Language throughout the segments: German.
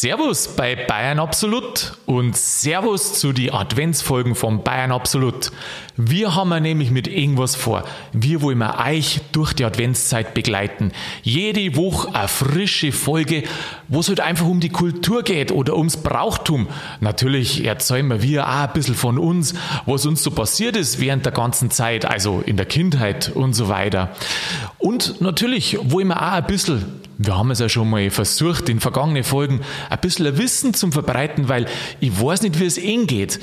Servus bei Bayern Absolut und Servus zu die Adventsfolgen von Bayern Absolut. Wir haben nämlich mit irgendwas vor. Wir wollen euch durch die Adventszeit begleiten. Jede Woche eine frische Folge, wo es halt einfach um die Kultur geht oder ums Brauchtum. Natürlich erzählen wir auch ein bisschen von uns, was uns so passiert ist während der ganzen Zeit, also in der Kindheit und so weiter. Und natürlich wollen wir auch ein bisschen wir haben es ja schon mal versucht, in vergangenen Folgen ein bisschen Wissen zu verbreiten, weil ich weiß nicht, wie es ihnen geht.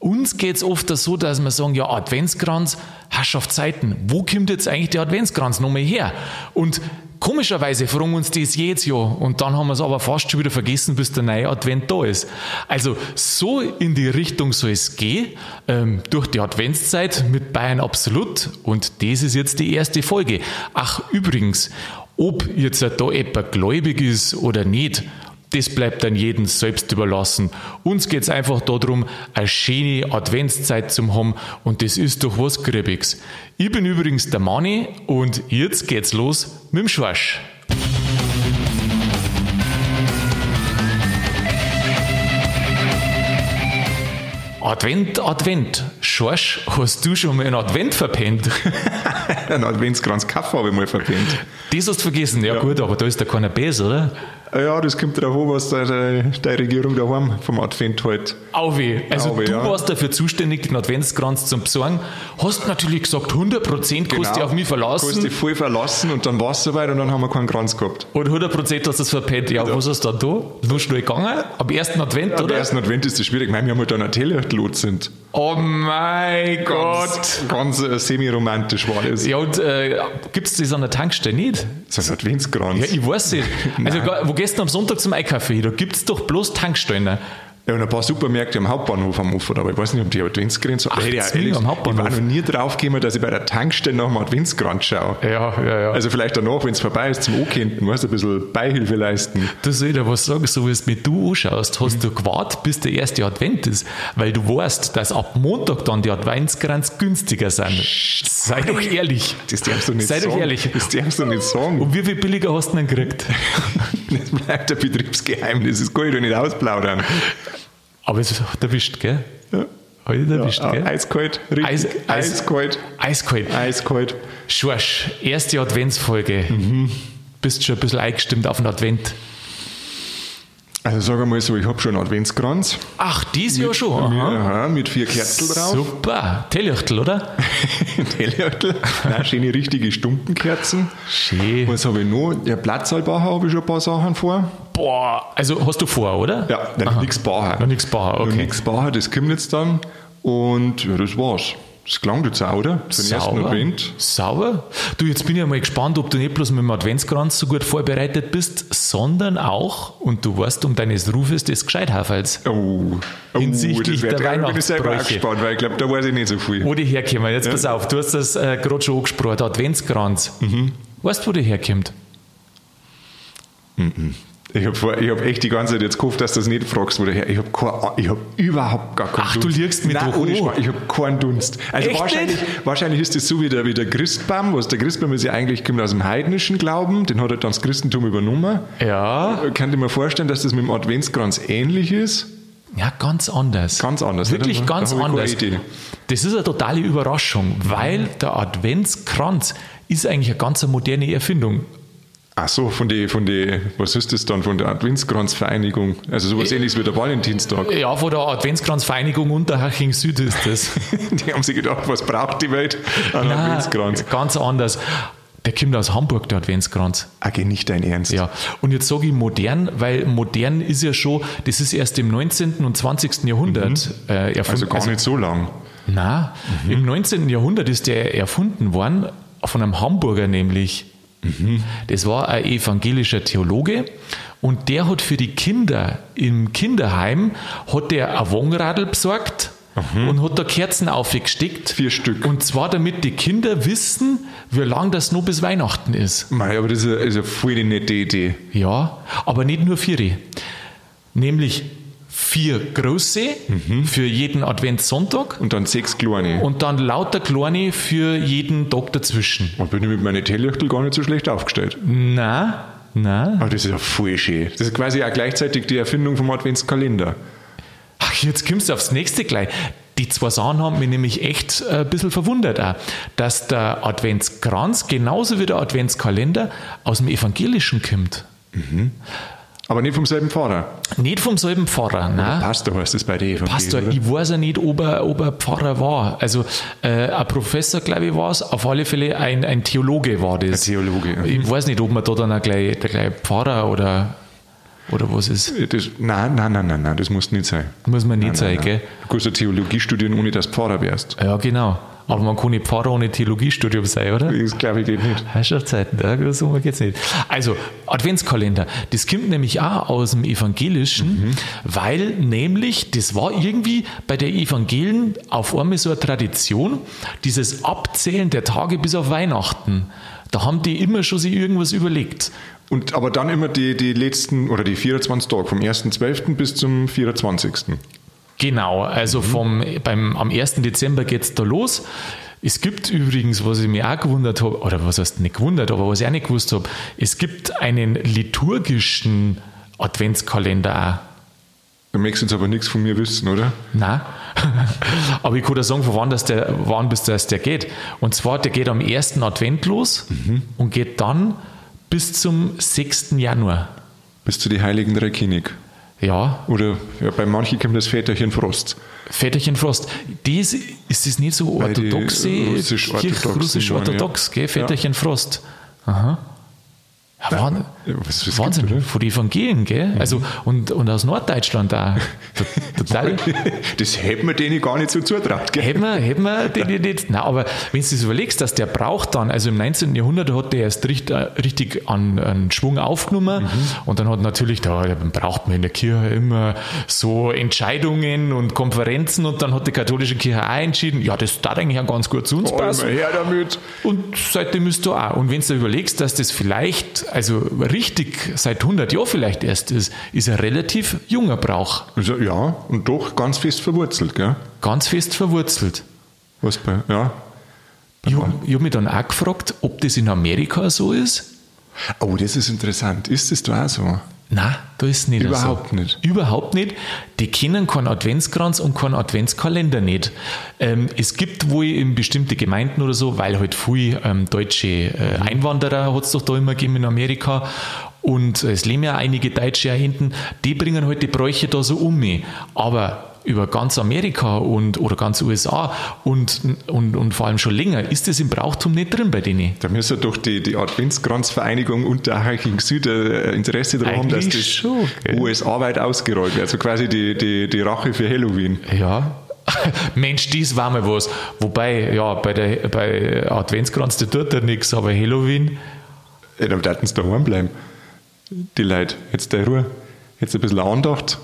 Uns geht es oft so, dass wir sagen, ja, Adventskranz, Herrschaftszeiten, wo kommt jetzt eigentlich der Adventskranz nochmal her? Und komischerweise fragen uns das jedes Jahr und dann haben wir es aber fast schon wieder vergessen, bis der neue Advent da ist. Also so in die Richtung soll es gehen, ähm, durch die Adventszeit mit Bayern Absolut und das ist jetzt die erste Folge. Ach, übrigens, ob jetzt da jemand gläubig ist oder nicht, das bleibt dann jedem selbst überlassen. Uns geht es einfach darum, eine schöne Adventszeit zu haben und das ist doch was Griebiges. Ich bin übrigens der Mani und jetzt geht's los mit dem Schorsch. Advent, Advent. Schorsch, hast du schon mal einen Advent verpennt? einen Adventskranz Kaffee habe ich mal verpennt. Das hast du vergessen, ja, ja. gut, aber da ist der keiner besser, oder? Ja, das kommt darauf an, was deine, deine Regierung daheim vom Advent halt. Auwe. Also Auwe, du ja. warst dafür zuständig, den Adventskranz zu besorgen. Hast natürlich gesagt, 100% kannst du genau. dich auf mich verlassen. Kannst dich voll verlassen und dann war es soweit und dann haben wir keinen Kranz gehabt. Und 100% hast du es verpennt. Ja, ja, was hast du dann da? Nur schnell gegangen? Am ersten Advent, ja, oder? Am ersten Advent ist das schwierig. Ich meine, wir haben halt dann ein Telechtlot sind. Oh mein Gott. Ganz, ganz äh, semi-romantisch war das. Ja, und äh, gibt es das an der Tankstelle nicht? Das ist ein Adventskranz. Ja, ich weiß nicht. also, wo du am Sonntag zum Einkaufen? Da gibt es doch bloß Tankstellen. Ja, und ein paar Supermärkte am Hauptbahnhof haben offen, aber ich weiß nicht, ob die Adventsgrenze so. Ach, ich, ehrlich, am Hauptbahnhof. ich war noch nie drauf gekommen, dass ich bei der Tankstelle nach dem Adventskranz schaue. Ja, ja, ja. Also vielleicht danach, wenn es vorbei ist, zum Ankennten, weißt ein bisschen Beihilfe leisten. Du soll dir was sagen, so wie es mit du anschaust, hast mhm. du gewartet, bis der erste Advent ist, weil du weißt, dass ab Montag dann die Adventskranz günstiger sind. Sei doch ehrlich. Das darfst du nicht Sei sagen. doch ehrlich. Das darfst du nicht sagen. Und wie viel billiger hast du denn gekriegt? das bleibt ein Betriebsgeheimnis, das kann ich doch nicht ausplaudern. Aber es hat erwischt, gell? Ja. Ich erwischt, ja, gell? Eiskalt, richtig. Eis, Eis, eiskalt. Eiskalt. Eiskalt. Schorsch, erste Adventsfolge. Mhm. Bist schon ein bisschen eingestimmt auf den Advent? Also sag einmal so, ich habe schon einen Adventskranz. Ach, dies Jahr schon? Aha. Mit, mit vier Kerzen drauf. Super. Tellichtel, oder? Tellichtel. Nein, schöne richtige Stumpenkerzen. Schön. Was habe ich noch? Der Platzalbacher habe ich schon ein paar Sachen vor. Boah, also hast du vor, oder? Ja, noch nichts Bacher. Noch nichts Bacher, okay. Noch nichts Bacher, das kommt jetzt dann. Und ja, das war's. Das klang jetzt auch, oder? Für den ersten Advent. Sauber. Du, jetzt bin ich mal gespannt, ob du nicht bloß mit dem Adventskranz so gut vorbereitet bist, sondern auch, und du weißt um deines Rufes des Gescheithafels. Oh, oh hinsichtlich der Weihnachtsbräuche. bin ich selber gespannt, weil ich glaube, da weiß ich nicht so viel. Wo die herkommen. Jetzt ja. pass auf, du hast das äh, gerade schon angesprochen, Adventskranz. Mhm. Weißt du, wo die herkommt? Mhm. Ich habe hab echt die ganze Zeit jetzt gehofft, dass du das nicht fragst, wo der her. Ich habe hab überhaupt gar keinen Ach, Dunst. du liegst mit Nein, ohne Spaß, Ich habe keinen Dunst. Also echt wahrscheinlich, wahrscheinlich ist das so wie der, wie der Christbaum, was der Christbaum ist ja eigentlich kommt aus dem heidnischen Glauben, den hat er dann das Christentum übernommen. Ja. Kann ich mir vorstellen, dass das mit dem Adventskranz ähnlich ist? Ja, ganz anders. Ganz anders. Wirklich ganz anders. Das ist eine totale Überraschung, weil der Adventskranz ist eigentlich eine ganz moderne Erfindung. Ach so, von der, von die, was ist das dann, von der Adventskranzvereinigung? Also sowas äh, ähnliches wie der Valentinstag. Ja, von der Adventskranzvereinigung Unterhaching Süd ist das. die haben sich gedacht, was braucht die Welt an Nein, Adventskranz? Ganz anders. Der kommt aus Hamburg, der Adventskranz. Okay, nicht dein Ernst. Ja, und jetzt sage ich modern, weil modern ist ja schon, das ist erst im 19. und 20. Jahrhundert mhm. äh, erfunden. Also gar also, nicht so lang. Nein, mhm. im 19. Jahrhundert ist der erfunden worden, von einem Hamburger nämlich. Mhm. Das war ein evangelischer Theologe und der hat für die Kinder im Kinderheim hat der ein Wonradl besorgt mhm. und hat da Kerzen aufgesteckt. Vier Stück. Und zwar damit die Kinder wissen, wie lange das nur bis Weihnachten ist. Mei, aber das ist eine, ist eine voll nette Idee. Ja, aber nicht nur vier. Nämlich vier große mhm. für jeden Adventssonntag. Und dann sechs kleine. Und dann lauter kleine für jeden Tag dazwischen. Und bin ich mit meinen Tellerchtel gar nicht so schlecht aufgestellt. Nein, Na? Aber das ist ja voll schön. Das ist quasi auch gleichzeitig die Erfindung vom Adventskalender. Ach, jetzt kommst du aufs nächste gleich. Die zwei Sachen haben mich nämlich echt äh, ein bisschen verwundert, auch, dass der Adventskranz genauso wie der Adventskalender aus dem Evangelischen kommt. Aber nicht vom selben Pfarrer. Nicht vom selben Pfarrer, nein. Pastor heißt das bei dir. Pastor, ich weiß ja nicht, ob er, ob er Pfarrer war. Also äh, ein Professor, glaube ich, war es. Auf alle Fälle ein, ein Theologe war das. Ein Theologe. Ich weiß nicht, ob man da dann auch gleich, der gleich Pfarrer oder, oder was ist. Das, nein, nein, nein, nein, nein, das muss nicht sein. Muss man nicht Nein, sein, nein, gell? nein. Du kannst ja Theologie studieren, ohne dass du Pfarrer wärst. Ja, genau. Aber man kann nicht Pfarrer ohne Theologiestudium sein, oder? Das glaube ich geht nicht. Herrschaftszeiten, ja, so geht's nicht. Also, Adventskalender, das kommt nämlich auch aus dem Evangelischen, weil nämlich, das war irgendwie bei der Evangelien auf einmal so eine Tradition, dieses Abzählen der Tage bis auf Weihnachten. Da haben die immer schon sich irgendwas überlegt. Und, aber dann immer die, die letzten, oder die 24 Tage, vom 1.12. bis zum 24. Genau, also vom, beim, am 1. Dezember geht's da los. Es gibt übrigens, was ich mir auch gewundert habe, oder was heißt nicht gewundert, aber was ich auch nicht gewusst habe, es gibt einen liturgischen Adventskalender auch. Du möchtest jetzt aber nichts von mir wissen, oder? Nein. Aber ich kann dir sagen, von wann, das der, wann bis das der geht. Und zwar, der geht am 1. Advent los und geht dann bis zum 6. Januar. Bis zu die Heiligen Drei König. Ja, Oder ja, bei manchen kommt das Väterchen Frost. Väterchen Frost. Das, ist das nicht so orthodoxe, russisch-orthodox, waren, gell? Väterchen Frost. Aha. Ja, Wahn- Ja, was- was Wahnsinn, oder? von den Evangelien, gell? Also, und, und aus Norddeutschland auch. Total. Das hätte man denen gar nicht so zutraut, gell? Hätten wir, hätten wir den nicht-. Nein, aber wenn du das überlegst, dass der braucht dann, also im 19. Jahrhundert hat der erst richtig, richtig an, an Schwung aufgenommen Mhm. und dann hat natürlich, da braucht man in der Kirche immer so Entscheidungen und Konferenzen und dann hat die katholische Kirche auch entschieden, ja, das darf eigentlich auch ganz gut zu uns Einmal passen. her damit. Und seitdem ist da auch. Und wenn du dir überlegst, dass das vielleicht, also richtig seit 100 Jahren vielleicht erst ist, ist ein relativ junger Brauch. Also, ja, und doch ganz fest verwurzelt, gell? Ganz fest verwurzelt. Was bei, ja. Ich habe hab mich dann auch gefragt, ob das in Amerika so ist. Oh, das ist interessant. Ist das da auch so? Nein, da ist nicht Überhaupt so. nicht. Überhaupt nicht. Die kennen keinen Adventskranz und keinen Adventskalender nicht. Ähm, es gibt wohl in bestimmte Gemeinden oder so, weil halt viel ähm, deutsche äh, Einwanderer hat es doch da immer gegeben in Amerika und es leben ja einige Deutsche auch hinten, die bringen halt die Bräuche da so um mich. Aber über ganz Amerika und oder ganz USA und, und, und vor allem schon länger ist das im Brauchtum nicht drin bei denen. Da müsste doch die, die Adventskranzvereinigung Unterhaching Süd äh, Interesse daran haben, dass das schon, gell? USA weit ausgerollt wird. Also quasi die, die, die Rache für Halloween. Ja. Mensch, dies war mal was. Wobei, ja, bei der bei Adventskranz, der tut ja nichts, aber Halloween, Ja, dann würden sie daheim bleiben. Die Leute. Jetzt der Ruhe. Jetzt ein bisschen Andacht.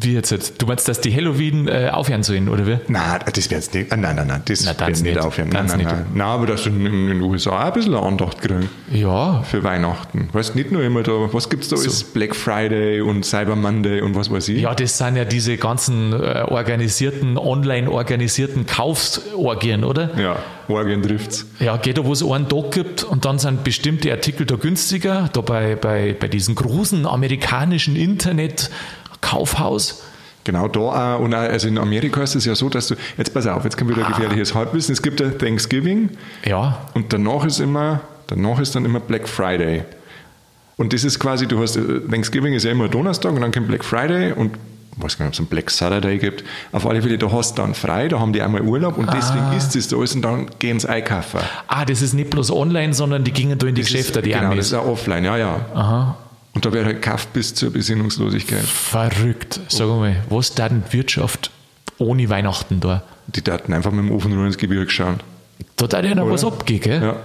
Wie jetzt? jetzt? Du meinst, dass die Halloween äh, aufhören sollen, oder wie? Nein, das wird nicht. Nein, nein, nein. Das wird nicht nicht. aufhören. Nein, nein, nein. Nein, aber dass du in, in den USA auch ein bisschen Andacht kriegen. Ja, Für Weihnachten. Weißt nicht nur immer da, was gibt's da alles? Black Friday und Cyber Monday und was weiß ich. ja, das sind ja diese ganzen äh, organisierten, online organisierten Kaufsorgien, oder? Ja, Orgien trifft's. Ja, geht da, wo es einen Tag gibt und dann sind bestimmte Artikel da günstiger, da bei, bei, bei diesem großen amerikanischen Internet-Kaufhaus. Genau da auch. Und auch, also in Amerika ist es ja so, dass du, jetzt pass auf, jetzt kommt Ah. wieder gefährliches Halbwissen. Es gibt ja Thanksgiving Ja, und danach ist immer, danach ist dann immer Black Friday. Und das ist quasi, du hast, äh, Thanksgiving ist ja immer Donnerstag und dann kommt Black Friday und ich weiß gar nicht, ob es einen Black Saturday gibt. Auf alle Fälle, da hast du dann frei, da haben die einmal Urlaub und deswegen ist es da alles und dann gehen sie einkaufen. Ah, das ist nicht bloß online, sondern die gingen da in die Das Geschäfte, ist, die genau, das Amis. ist auch offline, ja, ja. Aha. Und da wird halt gekauft bis zur Besinnungslosigkeit. Verrückt. Sag mal, was da denn Wirtschaft ohne Weihnachten da? Die Daten einfach mit dem Ofenrohr ins Gebirge schauen. Da hat ja noch was abgehen, gell? Ja.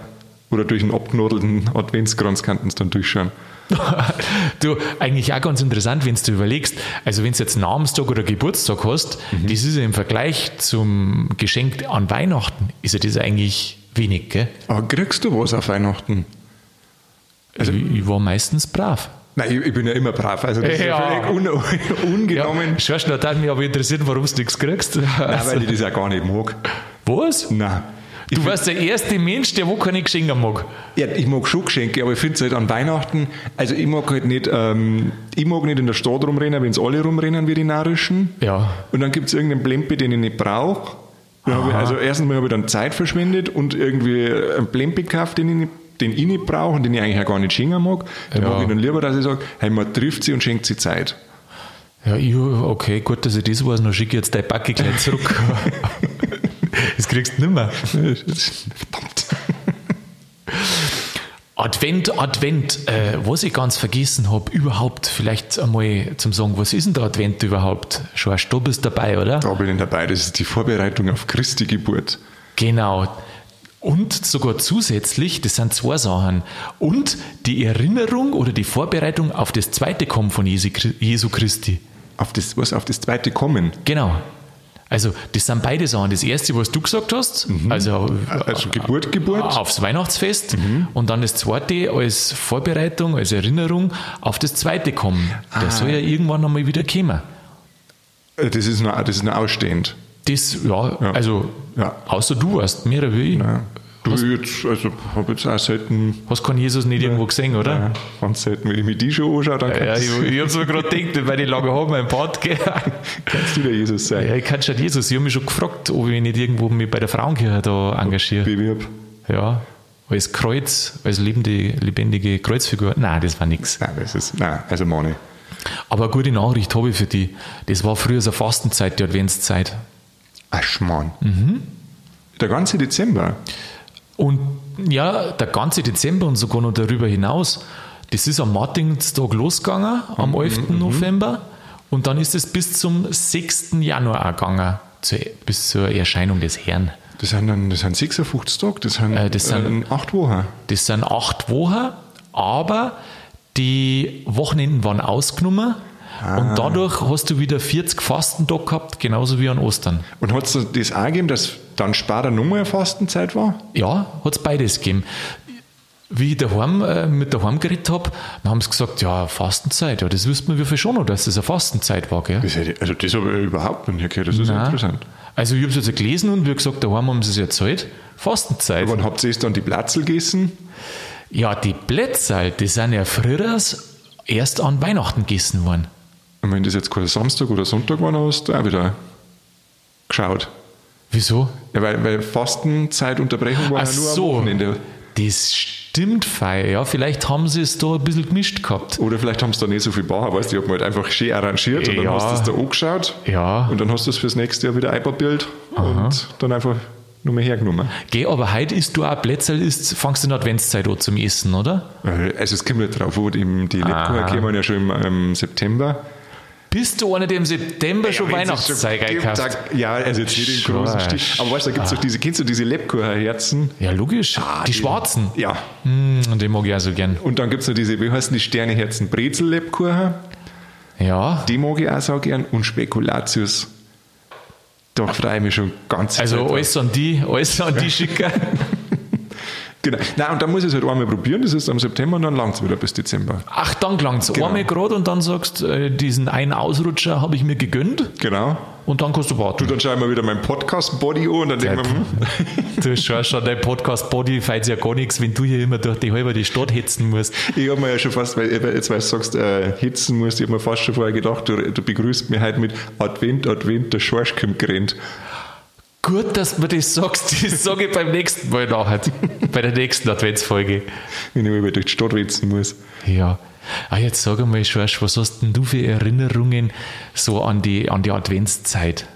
Oder durch einen abknodelten Adventskranz kannten sie dann durchschauen. du, eigentlich auch ganz interessant, wenn du überlegst, also wenn du jetzt Namenstag oder Geburtstag hast, Mhm. das ist ja im Vergleich zum Geschenk an Weihnachten, ist ja das eigentlich wenig, gell? Aber kriegst du was auf Weihnachten? Also ich, ich war meistens brav. Nein, ich, ich bin ja immer brav. Also das ist ja Ja. völlig un, ungenommen. Ja, Schau, da hat mich aber interessiert, warum du nichts kriegst. Nein, weil ich das auch gar nicht mag. Was? Nein. Du warst der erste Mensch, der wo keine Geschenke mag. Ja, ich mag schon Geschenke, aber ich finde es halt an Weihnachten, also ich mag halt nicht, ähm, ich mag nicht in der Stadt rumrennen, wenn es alle rumrennen wie die Narischen. Ja. Und dann gibt es irgendeinen Plempe, den ich nicht brauche. Also erstens mal habe ich dann Zeit verschwendet und irgendwie einen Plempe gekauft, den ich nicht den ich nicht brauche und den ich eigentlich auch gar nicht schenken mag, dann Ja. mag ich dann lieber, dass ich sage, hey, man trifft sie und schenkt sie Zeit. Ja, ich, okay, gut, dass ich das weiß, dann schicke ich jetzt dein Backe gleich zurück. das kriegst du nicht mehr. Verdammt. Advent, Advent, äh, was ich ganz vergessen habe, überhaupt vielleicht einmal zum Sagen, was ist denn der Advent überhaupt? Schorsch, du bist dabei, oder? Da bin ich dabei, das ist die Vorbereitung auf Christi Geburt. Genau. Und sogar zusätzlich, das sind zwei Sachen. Und die Erinnerung oder die Vorbereitung auf das zweite Kommen von Jesu Christi. Auf das, was auf das zweite Kommen. Genau. Also, das sind beide Sachen. Das erste, was du gesagt hast, also, Also Geburt, Geburt. aufs Weihnachtsfest und dann das zweite als Vorbereitung, als Erinnerung auf das zweite Kommen. Der soll ja irgendwann einmal wieder kommen. Äh, Das ist noch, das ist noch ausstehend. Das, ja, also, Ja. außer du hast mehr wie ich. Ja. Du, jetzt, also, habe jetzt auch selten, Hast keinen Jesus nicht irgendwo gesehen, oder? ja, ganz selten, wenn ich mir die schon anschaue, dann Ja, kannst, ich, ich habe so gerade gedacht, weil ich lange habe im Bad, gell. kannst du der Jesus sein. Ja, ich kann schon Jesus. Ich habe mich schon gefragt, ob ich nicht irgendwo mich bei der Frauenkirche da engagiere. Bewirb. Ja, als Kreuz, als lebende, lebendige Kreuzfigur. Nein, das war nichts. Nein, das ist, nein, also Mani. Aber eine gute Nachricht habe ich für die. Das war früher so eine Fastenzeit, die Adventszeit. Ach, Schmarrn. Mhm. Der ganze Dezember. Und ja, der ganze Dezember und sogar noch darüber hinaus, das ist am Martinstag losgegangen, am Mhm, 11. November. Und dann ist es bis zum 6. Januar gegangen, zur, bis zur Erscheinung des Herrn. Das sind dann, das sind 56 Tage, das sind, Äh, das sind- äh, acht Wochen. Das sind acht Wochen, aber die Wochenenden waren ausgenommen. Ah. Und dadurch hast du wieder 40 Fastentage gehabt, genauso wie an Ostern. Und hat es das auch gegeben, dass dann später nochmal eine Fastenzeit war? Ja, hat es beides gegeben. Wie ich daheim, äh, mit daheim geredet habe, haben sie gesagt, ja, Fastenzeit, ja, das wüsste man wie viel schon noch, dass das eine Fastenzeit war, gell? Das hätte, also das habe ich überhaupt nicht gehört, das ist Nein. interessant. Also ich habe es jetzt gelesen und wie gesagt, daheim haben sie es erzählt. Fastenzeit. Wann habt ihr jetzt dann die Platzel gegessen? Ja, die Plätzal, die sind ja früher erst an Weihnachten gegessen worden. Und wenn das jetzt kein Samstag oder Sonntag war, dann hast du auch wieder geschaut. Wieso? Ja, weil, weil Fastenzeitunterbrechung war Ach ja nur am so, Wochenende. das stimmt, Fei. Ja, vielleicht haben sie es da ein bisschen gemischt gehabt. Oder vielleicht haben sie da nicht so viel Bar, weißt du, ich habe mir halt einfach schön arrangiert und dann Ja. hast du es da angeschaut Ja. und dann hast du es fürs nächste Jahr wieder einpapiert und dann einfach nur mehr hergenommen. Geh, aber heute isst du auch Plätzl, isst, fangst du in der Adventszeit an zum Essen, oder? Äh, Also es kommt nicht drauf an, die, die Lebkuchen Aha. kommen ja schon im, im September. Bist du einer, der im September schon Ja, schon einkauft? sag- Ja, also jetzt nicht in großen. Stich. Aber weißt du, da gibt es doch diese, kennst du diese Lebkuchenherzen? Ja, logisch. Ah, die, schwarzen. Ja. Hm, die mag ich auch so gern. Und dann gibt es noch diese, wie heißen die Sterneherzen? Brezel-Lebkuchen. Ja. Die mag ich auch so gern. Und Spekulatius. Da freue ich mich schon ganz Also alles an die, alles an die schicken. Genau. Nein, und dann muss ich es halt einmal probieren. Das ist am September und dann langt es wieder bis Dezember. Ach, dann gelangt's. Genau. Einmal gerade und dann sagst, äh, diesen einen Ausrutscher habe ich mir gegönnt Genau. und dann kannst du warten. Dann schaue ich mir wieder mein Podcast-Body an und dann denke ich mir, hm, Du schaust schon, dein Podcast Body fällt ja gar nichts, wenn du hier immer durch die halbe die Stadt hetzen musst. ich habe mir ja schon fast, weil jetzt weil du sagst, äh, hitzen musst, ich habe mir fast schon vorher gedacht, du, du begrüßt mich heute mit Advent, Advent, der Schorsch kommt gerannt. Gut, dass du das sagst. Das sage ich beim nächsten Mal nachher. bei der nächsten Adventsfolge. wenn ich mal durch die Stadt wetzen muss. Ja. Ah, jetzt sag einmal, Schorsch, was hast denn du für Erinnerungen so an die, an die Adventszeit?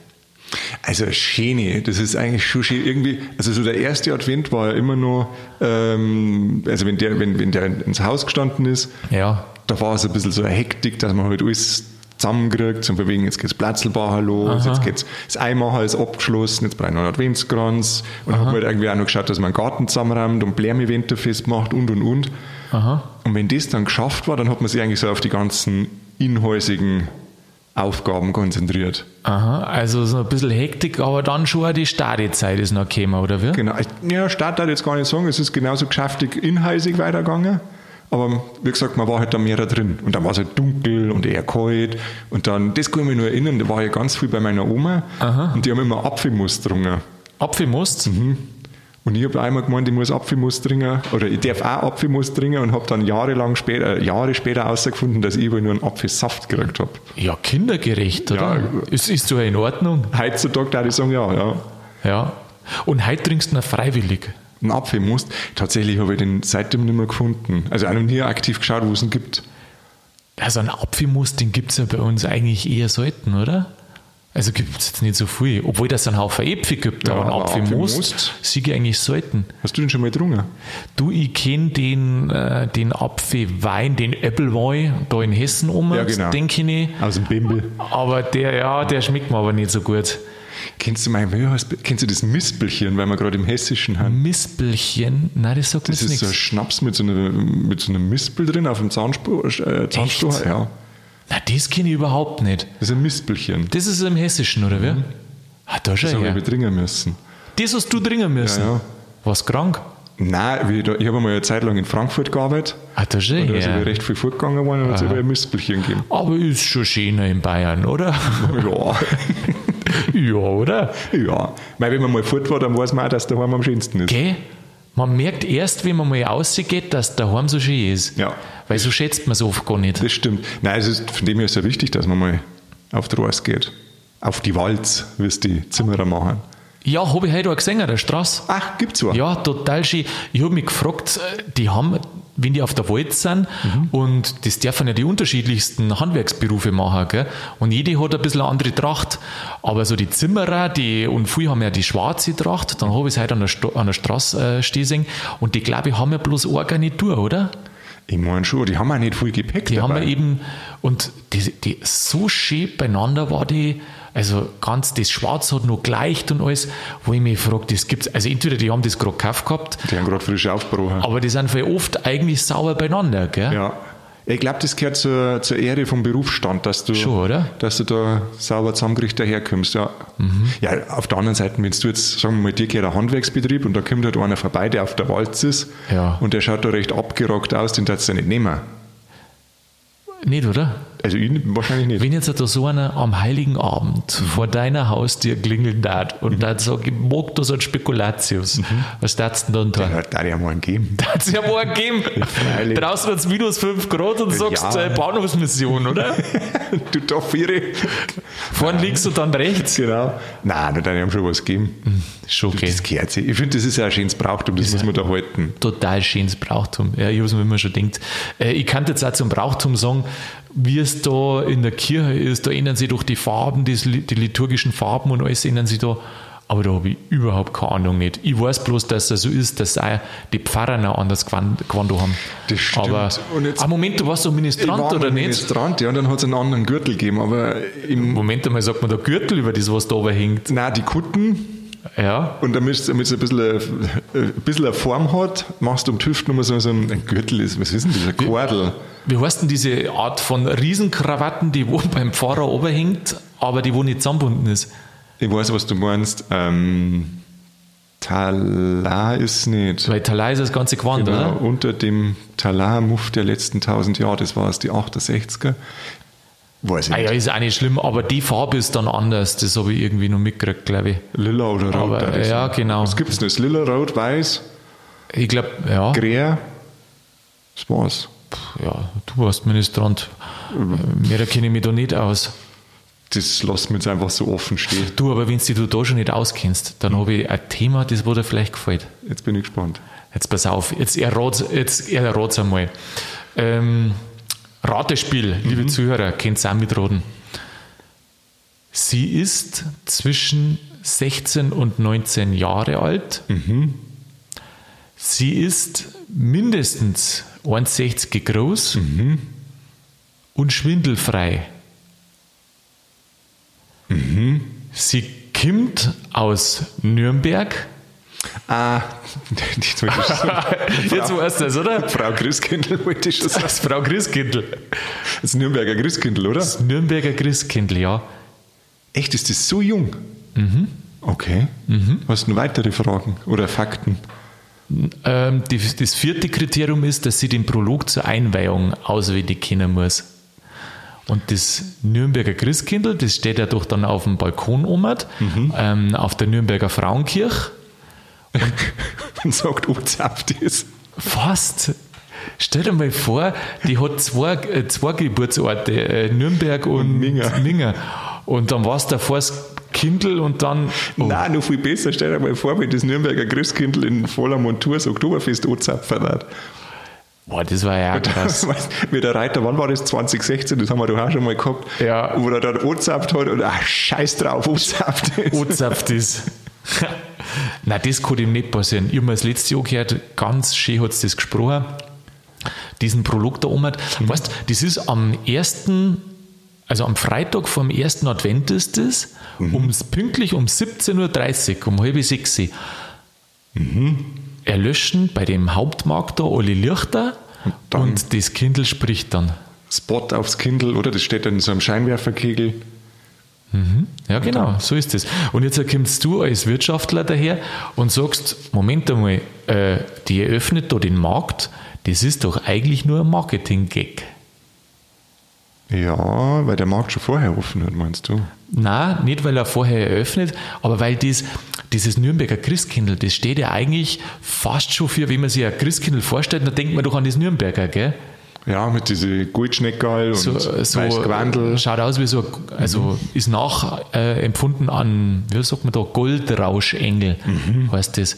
Also schöne, das ist eigentlich schon schön. Irgendwie, also so der erste Advent war ja immer nur, ähm, also wenn der, wenn, wenn der ins Haus gestanden ist, Ja. da war es ein bisschen so eine Hektik, dass man halt alles zusammenkriegt, zum wegen, jetzt geht's Platzlbacher los, jetzt geht's, das Eimacher ist abgeschlossen, jetzt brauche ich noch einen Adventskranz und dann hat man halt irgendwie auch noch geschaut, dass man einen Garten zusammenräumt und Blärmevente festmacht und und und. Aha. Und wenn das dann geschafft war, dann hat man sich eigentlich so auf die ganzen inhäusigen Aufgaben konzentriert. Aha. Also so ein bisschen Hektik, aber dann schon auch die Stadezeit ist noch gekommen, oder wie? Genau. Ja, darf ich jetzt gar nicht sagen, es ist genauso geschäftig inhalsig weitergegangen. Aber wie gesagt, man war halt da mehr da drin. Und dann war es halt dunkel und eher kalt. Und dann, das kann ich mich nur erinnern, da war ich ganz viel bei meiner Oma. Und die haben immer Apfelmus getrunken. Apfelmust? Mhm. Und ich habe einmal gemeint, ich muss Apfelmus trinken oder ich darf auch Apfelmus trinken und habe dann jahrelang später, äh, Jahre später herausgefunden, dass ich aber nur einen Apfelsaft gekriegt habe. Ja, kindergerecht, oder? Ja. Ist, ist so in Ordnung? Heutzutage darf ich sagen, ja, ja. Ja. Und heute trinkst du noch freiwillig. Ein Apfelmus, tatsächlich habe ich den seitdem nicht mehr gefunden. Also auch noch nie aktiv geschaut, wo es ihn gibt. Also einen Apfelmus, den gibt es ja bei uns eigentlich eher selten, oder? Also gibt es jetzt nicht so viel. Obwohl das einen Haufen Äpfel gibt, Ja, aber einen Apfelmus ich eigentlich selten. Hast du den schon mal getrunken? Du, ich kenne den, äh, den Apfelwein, den Äppelwein, da in Hessen um, Ja, genau. denke ich nicht. Aus dem Bimbel. Aber der, ja, der schmeckt mir aber nicht so gut. Kennst du mein, kennst du das Mispelchen, weil wir gerade im Hessischen haben? Mispelchen, nein, das sagt mir Das jetzt ist so ein nichts. Schnaps mit so, einer, mit so einem Mispel drin auf dem Zahnspur, äh, Zahnstocher. Ja, Na, das kenne ich überhaupt nicht. das ist ein Mispelchen. Das ist im Hessischen, oder wie? Ah, da Das schon habe her. ich trinken müssen. Das hast du dringen müssen. Ja, ja. Was krank? Nein, ich, habe mal eine Zeit lang in Frankfurt gearbeitet. Ah, da ist her. aber recht viel fortgegangen worden und hat es aber ein Mispelchen gegeben. Aber ist schon schöner in Bayern, oder? Ja, ja, oder? ja. Weil wenn man mal fort war, dann weiß man auch, dass daheim am schönsten ist. Gell? Man merkt erst, wenn man mal rausgeht, dass daheim so schön ist. Ja. Weil so schätzt man es oft gar nicht. Das stimmt. Nein, es ist von dem her sehr wichtig, dass man mal auf die Rost geht. Auf die Walz, wie es die Zimmerer machen. Ja, habe ich heute auch gesehen, an der Straße. Ach, gibt's was? Ja, total schön. Ich habe mich gefragt, äh, die haben, wenn die auf der Wald sind, und das dürfen ja die unterschiedlichsten Handwerksberufe machen, gell? und jede hat ein bisschen eine andere Tracht. Aber so die Zimmerer, die, und viele haben ja die schwarze Tracht, dann habe ich es heute an der, Sto- an der Straße äh, stehen und die, glaube ich, haben ja bloß eine Garnitur, oder? Ich meine schon, die haben auch nicht viel Gepäck Die dabei. haben ja eben, und die, die, so schön beieinander war die, also ganz, das Schwarz hat noch gleicht und alles, wo ich mich frage, das gibt's, also entweder die haben das gerade gekauft gehabt, die haben gerade frisch aufgebrochen. aber die sind voll oft eigentlich sauber beieinander, gell? Ja. Ich glaube, das gehört zur, zur Ehre vom Berufsstand, dass du, Schon, dass du da sauber zusammengerichtet daherkommst. Ja. Mhm. ja, auf der anderen Seite, wenn du jetzt, sagen wir mal, dir gehört ein Handwerksbetrieb und da kommt halt einer vorbei, der auf der Walz ist Ja. und der schaut da recht abgerockt aus, den darfst du nicht nehmen. Nicht, oder? Also ich wahrscheinlich nicht. Wenn jetzt da so einer am Heiligen Abend vor deiner Haustür klingeln darf und dann sagt, ich mag da so ein Spekulatius, was darfst du denn dann tun? Ja, da ja mal einen geben. Da hat es ja morgen gegeben. freilich. Draußen hat es minus 5 Grad und sagst Ja. äh, Bahnhofsmission, oder? du Toffere. Vorne links und dann rechts. Genau. Nein, da haben schon was gegeben. Schon okay. Das gehört sich. Ich finde, das ist ja ein schönes Brauchtum, das muss man da halten. Total schönes Brauchtum. Ja, ich habe es mir immer schon gedacht. Äh, ich kann jetzt auch zum Brauchtum sagen, wie es da in der Kirche ist, da ändern sich doch die Farben, die, die liturgischen Farben und alles ändern sich da. Aber da habe ich überhaupt keine Ahnung nicht. Ich weiß bloß, dass es so ist, dass auch die Pfarrer noch anders Gewand Gewand haben. Das stimmt. Aber, Und jetzt- ah, Moment, du warst so Ministrant war oder mal nicht? Ministrant, ja, und dann hat es einen anderen Gürtel gegeben, aber im, Moment einmal, sagt man da Gürtel über das, was da oben hängt. nein, die Kutten Ja. und damit es ein bisschen, eine- ein bisschen eine Form hat, machst du um die Hüfte nochmal so, so ein, Gürtel, ist, was ist denn das, ein Kordel? Wie heißt denn diese Art von Riesenkrawatten, die wo beim Pfarrer oben hängt, aber die wo nicht zusammenbunden ist? Ich weiß, was du meinst. Ähm, Talar ist nicht. Weil Talai ist das ganze Gewand, Genau, oder? unter dem Talar-Muff der letzten 1000 Jahre, das war es die 68er. Weiß ich Ah ja, nicht. ist auch nicht schlimm, aber die Farbe ist dann anders. Das habe ich irgendwie noch mitgekriegt, glaube ich. Lila oder Rot. Aber, ja, genau. Was gibt es denn? Lila, Rot, Weiß, Ich glaube, ja, Grär. Das war's. Ja, du warst Ministrant. Äh, Mehr kenne ich mich da nicht aus. Das lassen wir jetzt einfach so offen stehen. Du, aber wenn du da schon nicht auskennst, dann habe ich ein Thema, das wo dir vielleicht gefällt. Jetzt bin ich gespannt. Jetzt pass auf, jetzt errat's, jetzt errat's einmal. Ähm, Ratespiel, liebe Zuhörer, könnt ihr auch mitraten. Sie ist zwischen 16 und 19 Jahre alt. Sie ist mindestens 1,60 groß und schwindelfrei. Sie kommt aus Nürnberg. Ah, jetzt wollte ich. Jetzt weißt du das, oder? Frau Christkindl wollte ich schon sagen. Das ist Frau Christkindl. Das Nürnberger Christkindl, oder? Nürnberger Christkindl, ja. Echt, ist das so jung? Mhm. Okay. Hast du noch weitere Fragen oder Fakten? Ähm, die, das vierte Kriterium ist, dass sie den Prolog zur Einweihung auswendig kennen muss. Und das Nürnberger Christkindl, das steht ja doch dann auf dem Balkon oben, ähm, auf der Nürnberger Frauenkirche. Und, und sagt, oh, zapft ist. Fast. Stell dir mal vor, die hat zwei, äh, zwei Geburtsorte, äh, Nürnberg und, Und Minger. Minger. Und dann war es davor das Kindl und dann. Oh, Nein, noch viel besser. Stell dir mal vor, wenn das Nürnberger Christkindl in voller Montur das Oktoberfest anzapfen hat. boah, das war ja krass. Mit der Reiter, wann war das? 2016, das haben wir doch auch schon mal gehabt. Ja. Wo er dann angezapft hat und ach, scheiß drauf, angezapft ist. Ozapft ist. Nein, das kann ihm nicht passieren. Ich habe mir das letzte Jahr gehört, ganz schön hat es das gesprochen. Diesen Prolog da oben. Mhm. Weißt das ist am ersten, also am Freitag vom ersten Advent ist das, Mhm. ums, pünktlich um 17.30 Uhr, um halb sechs. Mhm. Erlöschen bei dem Hauptmarkt da alle Lichter dann- und das Kindle spricht dann. Spot aufs Kindle, oder? Das steht dann in so einem Scheinwerferkegel. Ja, genau, so ist es. Und jetzt kommst du als Wirtschaftler daher und sagst, Moment einmal, äh, die eröffnet da den Markt, das ist doch eigentlich nur ein Marketing-Gag. Ja, weil der Markt schon vorher offen hat, meinst du? Nein, nicht weil er vorher eröffnet, aber weil das, dieses Nürnberger Christkindl, das steht ja eigentlich fast schon für, wenn man sich ein Christkindl vorstellt, dann denkt man doch an das Nürnberger, gell? Ja, mit diese Goldschneckerl und So, so Weißgewandel. schaut aus wie so, also ist nachempfunden äh, an, wie sagt man da, Goldrauschengel, heißt das.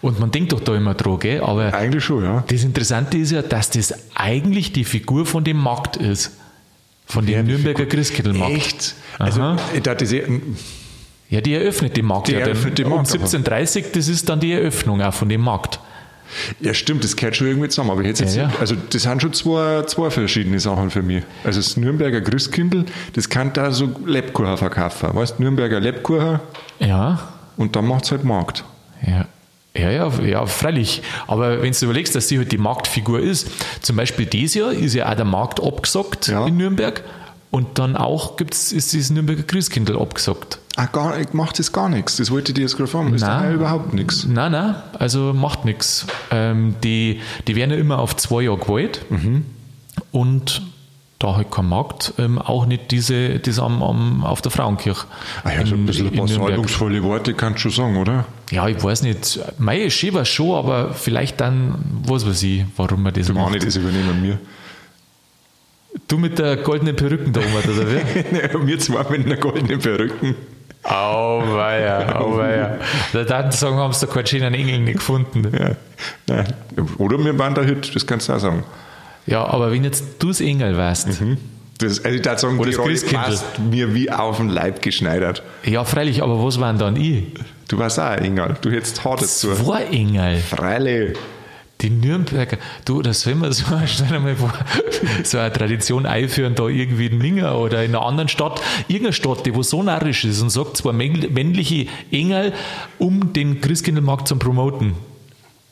Und man denkt doch da immer dran, gell? Aber Eigentlich schon, ja. das Interessante ist ja, dass das eigentlich die Figur von dem Markt ist. Von dem Nürnberger Christkindlmarkt. Echt? Also, Aha. ich dachte, das ist- Ja, die eröffnet den Markt. Die ja, eröffnet den um Markt, aber- 17.30 das ist dann die Eröffnung auch von dem Markt. ja, stimmt, das gehört schon irgendwie zusammen. Aber jetzt, jetzt Ja, ja. also das sind schon zwei, zwei verschiedene Sachen für mich. Also das Nürnberger Christkindl, das kann da so Lebkuchen verkaufen. Weißt du, Nürnberger Lebkuchen Ja, und dann macht es halt Markt. Ja. Ja, ja, ja, freilich. Aber wenn du überlegst, dass sie halt die Marktfigur ist, zum Beispiel dieses Jahr ist ja auch der Markt abgesagt Ja. in Nürnberg und dann auch gibt's, ist das Nürnberger Christkindl abgesagt. Ah, gar, macht das gar nichts. Das wollte ich dir jetzt gerade fragen. Ist Nein. überhaupt nichts. Nein, nein, also macht nichts. Ähm, die, die werden ja immer auf zwei Jahre gewählt und da halt kein Markt, ähm, auch nicht diese, das am, am, auf der Frauenkirche. Ah ja, so ein in- bisschen ein in paar Nürnberg. salbungsvolle Worte kannst du schon sagen, oder? Ja, ich weiß nicht. Mei, schön war schon, aber vielleicht dann, was weiß ich, warum man das Du macht. machst das übernehmen wir. Du mit der goldenen Perücken da oben, oder wie? wir zwei mit einer goldenen Perücken. Auweia, auweia. Da dann sagen, haben sie da keinen schönen Engel nicht gefunden. Ja. Nein. Oder wir waren da heute, das kannst du auch sagen. Ja, aber wenn jetzt du das Engel weißt, Das, also ich würde sagen, Oder die das Rolle passt mir wie auf den Leib geschneidert. ja, freilich, aber was waren dann ich? Du warst auch ein Engel. Du hättest hart dazu. Zwei Engel. Freilich. Die Nürnberger, du, das soll man so, stell dir mal vor, so eine Tradition einführen, da irgendwie in Minger oder in einer anderen Stadt, irgendeine Stadt, die wo so narrisch ist und sagt, zwei männliche Engel, um den Christkindlmarkt zu promoten.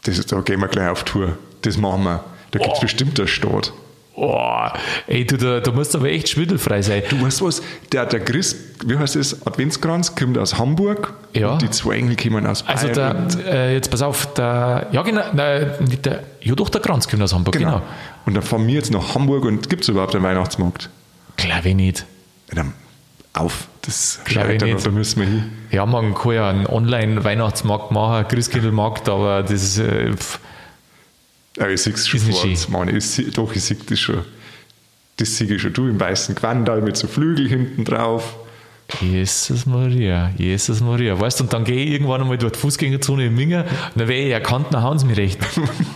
Das ist, da gehen wir gleich auf Tour. Das machen wir. Da gibt es bestimmt eine Stadt. Oh, ey, du, da, da musst du aber echt schwindelfrei sein. Du weißt was? Der, der Chris, wie heißt das? Adventskranz, kommt aus Hamburg. Ja. Und die zwei Engel kommen aus Bayern. Also der, äh, jetzt pass auf, der, ja genau, nein, der, ja doch, der Kranz kommt aus Hamburg, genau. genau. Und dann fahren wir jetzt nach Hamburg und gibt es überhaupt einen Weihnachtsmarkt? Glaube ich nicht. Dann auf, das nicht. und da müssen wir hin. Ja, man kann ja einen Online-Weihnachtsmarkt machen, Christkindlmarkt, aber das ist, äh, pff, Ja, ich sehe es schon vor uns. Mann. Ich seh, doch, ich sehe das schon. Das sehe ich schon. Du im weißen Gewandal mit so Flügel hinten drauf. Jesus Maria, Jesus Maria. Weißt du, und dann gehe ich irgendwann einmal durch die Fußgängerzone in Minger und dann wäre ich erkannt, dann hauen sie mich recht.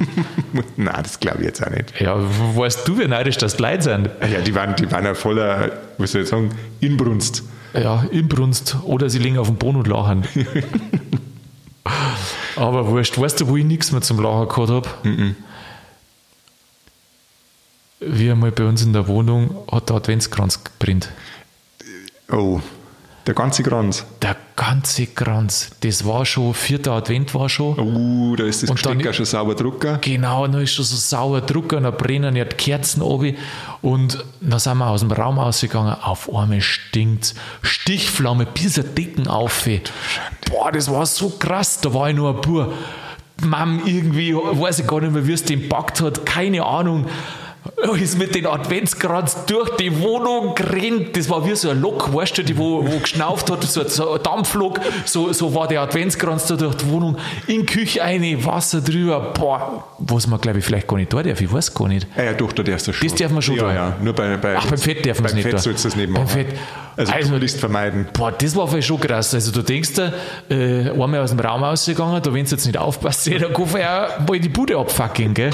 Nein, das glaube ich jetzt auch nicht. Ja, weißt du, wie neidisch das die Leute sind? Ja, die waren, die waren ja voller, was soll ich sagen, Inbrunst. Ja, Inbrunst oder sie liegen auf dem Boden und lachen. Aber wurscht, weißt du, wo ich nichts mehr zum Lachen gehabt habe? Wie einmal bei uns in der Wohnung hat der Adventskranz gebrannt. Oh, der ganze Kranz. Der ganze Kranz, das war schon, vierter Advent war schon. Oh, da ist das Und dann- Besteck auch schon sauber drucker. Genau, dann ist schon so sauer Drucker und dann brennen ja die Kerzen oben. Und dann sind wir aus dem Raum ausgegangen. Auf einmal stinkt Stichflamme bis ein Dicken auf. Boah, das war so krass. Da war ich nur ein Bub. Mam, irgendwie, weiß ich gar nicht mehr, wie es den packt hat. Keine Ahnung. Ist mit den Adventskranz durch die Wohnung gerannt. Das war wie so ein Lok, weißt du, die wo, wo geschnauft hat, so, so ein Dampflok. So, so war der Adventskranz da durch die Wohnung. In die Küche eine, Wasser drüber. Boah, was man, glaube ich, vielleicht gar nicht da darf. Ich weiß gar nicht. Ja, ja, doch, da darfst du schon. Das darf man schon ja, da. Ja, nur bei, bei Ach, beim Fett darf man es beim nicht Fett da. sollst du das nicht Beim machen. Fett. Also, Also- tunlichst vermeiden. Boah, das war voll schon krass. Also du denkst dir, äh, einmal aus dem Raum ausgegangen, da wenn du jetzt nicht aufpasst, da kann ja mal die Bude abfucken, gell?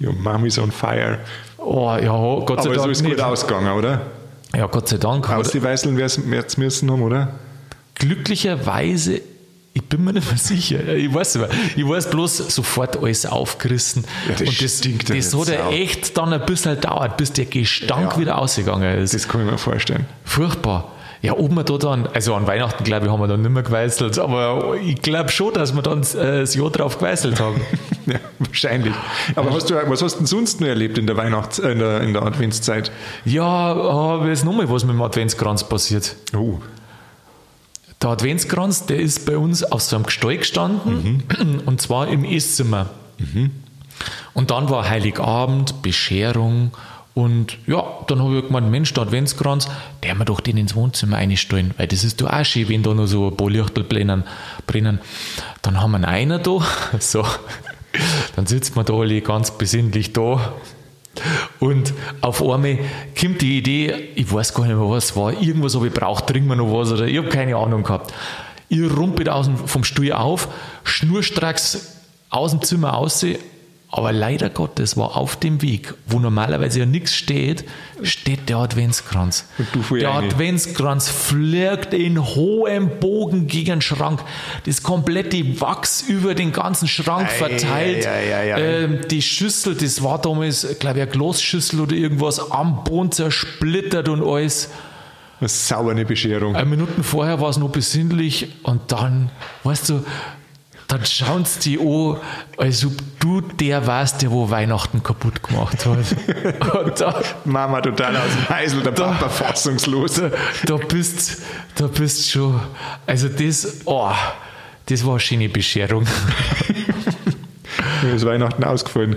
Your mom is on fire. Oh, ja, Gott sei Aber so Dank ist nicht. gut ausgegangen, oder? Ja, Gott sei Dank. Aus die Weißeln es müssen haben, oder? glücklicherweise, ich bin mir nicht mehr sicher, ich weiß nicht mehr. Ich weiß bloß sofort alles aufgerissen. Ja, das und das, stinkt das hat ja echt dann ein bisschen gedauert, bis der Gestank Ja. wieder ausgegangen ist. Das kann ich mir vorstellen. Furchtbar. Ja, ob wir da dann, also an Weihnachten, glaube ich, haben wir dann nicht mehr geweißelt, aber ich glaube schon, dass wir dann äh, das Jahr drauf geweißelt haben. Ja, wahrscheinlich. Aber hast du, was hast du denn sonst noch erlebt in der Weihnachts-, äh, in, der, in der Adventszeit? ja, habe jetzt nochmal was mit dem Adventskranz passiert. Oh, Der Adventskranz, der ist bei uns auf so einem Gestell gestanden und zwar im Esszimmer. Und dann war Heiligabend, Bescherung und ja, dann habe ich gemeint, Mensch, der Adventskranz, der wir doch den ins Wohnzimmer einstellen, weil das ist doch auch schön, wenn da noch so ein paar Lichtel brennen. Dann haben wir einen da, so, dann sitzt man da alle ganz besinnlich da und auf einmal kommt die Idee, ich weiß gar nicht mehr, was war, irgendwas habe ich braucht, trinken wir noch was oder ich habe keine Ahnung gehabt. Ich rumpel aus dem, vom Stuhl auf, schnurstracks aus dem Zimmer aussehen, aber leider Gottes war auf dem Weg, wo normalerweise ja nichts steht, steht der Adventskranz. Und du voll der. Adventskranz fliegt in hohem Bogen gegen den Schrank. Das komplette Wachs über den ganzen Schrank Ei, verteilt. ei, ei, ei. Ähm, die Schüssel, das war damals, glaube ich, eine Glasschüssel oder irgendwas, am Boden zersplittert und alles. eine saubere Bescherung. Ein Minuten vorher war es noch besinnlich und dann, weißt du, dann schauen sie die an, als ob du der warst, der wo Weihnachten kaputt gemacht hat. und da, Mama total aus dem Heisel, der Papa fassungslos. da, da bist da bist schon, also das, oh, das war eine schöne Bescherung. Mir ist Weihnachten ausgefallen.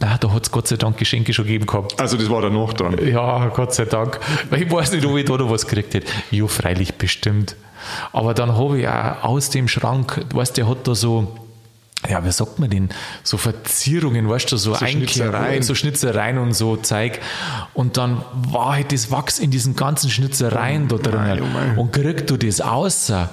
Nein, da hat es Gott sei Dank Geschenke schon gegeben gehabt. Also das war danach dann. Ja, Gott sei Dank. Ich weiß nicht, ob ich da noch was gekriegt hätte. Ja, freilich bestimmt. Aber dann habe ich auch aus dem Schrank, du weißt, der hat da so, ja, wie sagt man denn, so Verzierungen, weißt du, so, So Einkehr- Schnitzereien. so Schnitzereien und so Zeug. Und dann war halt das Wachs in diesen ganzen Schnitzereien da drin. oh. Und kriegst du das außer.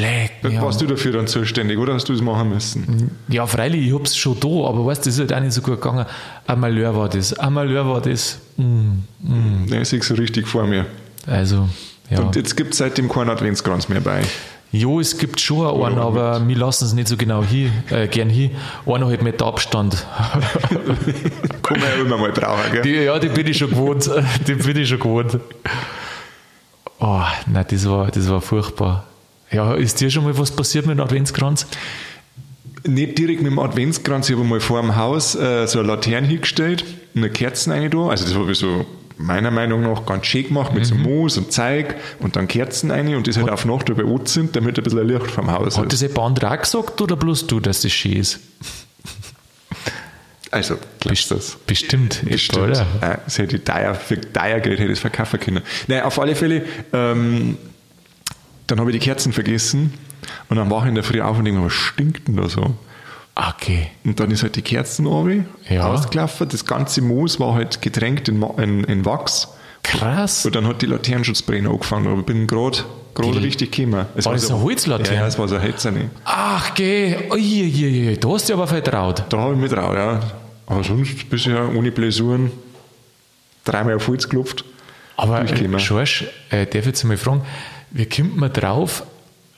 Leck mich Warst du dafür dann zuständig oder hast du es machen müssen? ja, freilich, ich hab's schon da, aber weißt du, das ist halt auch nicht so gut gegangen. Ein Malheur war das. Ein Malheur war das. Mm, Ja, ich sehe so richtig vor mir. Also, ja. Und jetzt gibt es seitdem keinen Adventskranz mehr bei. Jo, es gibt schon einen, aber wir lassen es nicht so genau hin, äh, gern hin. Einer halt mit Abstand. Kann man ja immer mal brauchen, gell? Die, ja, die bin ich schon gewohnt. Die bin ich schon gewohnt. Oh, nein, das war, das war furchtbar. Ja, ist dir schon mal was passiert mit dem Adventskranz? Nicht direkt mit dem Adventskranz, ich habe mal vor dem Haus äh, so eine Laterne hingestellt und eine Kerzen rein da. Also das habe ich so meiner Meinung nach ganz schön gemacht mit so Mhm. Moos und Zeug und dann Kerzen rein und das halt auf Nacht über Ort sind, damit ein bisschen Licht vom Haus Hat ist. das jemand auch gesagt oder bloß du, dass das schön ist? Also, glaubst du das? Bestimmt, Bestimmt. oder? Äh, das hätte ich teuer, für teuer Geld hätte ich es verkaufen können. Nein, auf alle Fälle, ähm, dann habe ich die Kerzen vergessen und dann war ich in der Früh auf und denke, mir, was stinkt denn da so? Okay. Und dann ist halt die Kerzen runter, Ja. ausgelaufen. Das ganze Moos war halt getränkt in, in, in Wachs. Krass. Und dann hat die Laternenschutzbrenner angefangen. Aber ich bin gerade gerade richtig gekommen. Es War das so, eine Holzlaterne? Ja, es war so eine Hölzerne. Ach, geh. Uiuiui, da hast du aber vertraut. Da habe ich mich drauf, ja. Aber sonst bisher ohne Blessuren dreimal auf Holz geklopft. Aber äh, Schorsch, äh, darf ich jetzt mal fragen, wie kommt man drauf,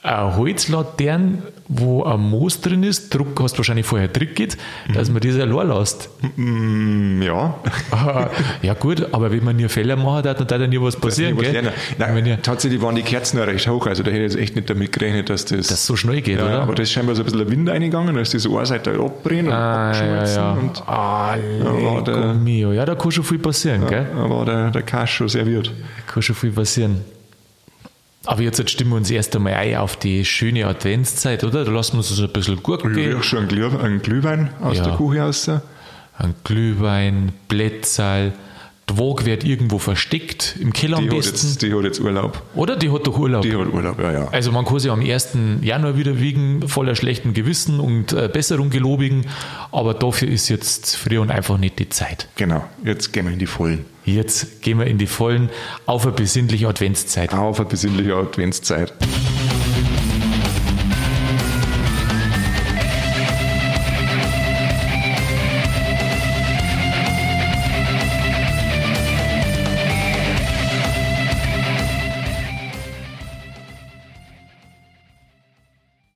eine Holzlaterne, wo ein Moos drin ist, Druck hast du wahrscheinlich vorher Trick geht, dass man das allein lässt. Mm, ja. Ah, ja gut, aber wenn man nie Fehler macht, dann darf ja nie was passieren, Was gell? lernen. Wenn Nein, ihr, tatsächlich waren die Kerzen noch recht hoch. Also da hätte ich jetzt echt nicht damit gerechnet, dass das. das so schnell geht, ja, oder? aber da ist scheinbar so ein bisschen der Wind eingegangen, da ist diese eine Seite abbrennen und ah, ja, abgeschmolzen. ja. Und Ah, Lecco der- mio. Ja, da kann schon viel passieren, gell? da war der, der Kasch schon serviert. Kann schon viel passieren. Aber jetzt stimmen wir uns erst einmal ein auf die schöne Adventszeit, oder? Da lassen wir uns so ein bisschen Ich gehen. riech schon einen, Glüh, einen Glühwein aus Ja. der Küche raus. ein Glühwein, Blätterl. Die Vogue wird irgendwo versteckt, im Keller Die am besten. jetzt, die hat jetzt Urlaub. Oder die hat doch Urlaub. Die hat Urlaub, ja, ja. Also man kann sich am 1. Januar wieder wiegen, voller schlechten Gewissen und äh, Besserung gelobigen, aber dafür ist jetzt früher und einfach nicht die Zeit. Genau, jetzt gehen wir in die Vollen. Jetzt gehen wir in die vollen, auf eine besinnliche Adventszeit. Auf eine besinnliche Adventszeit.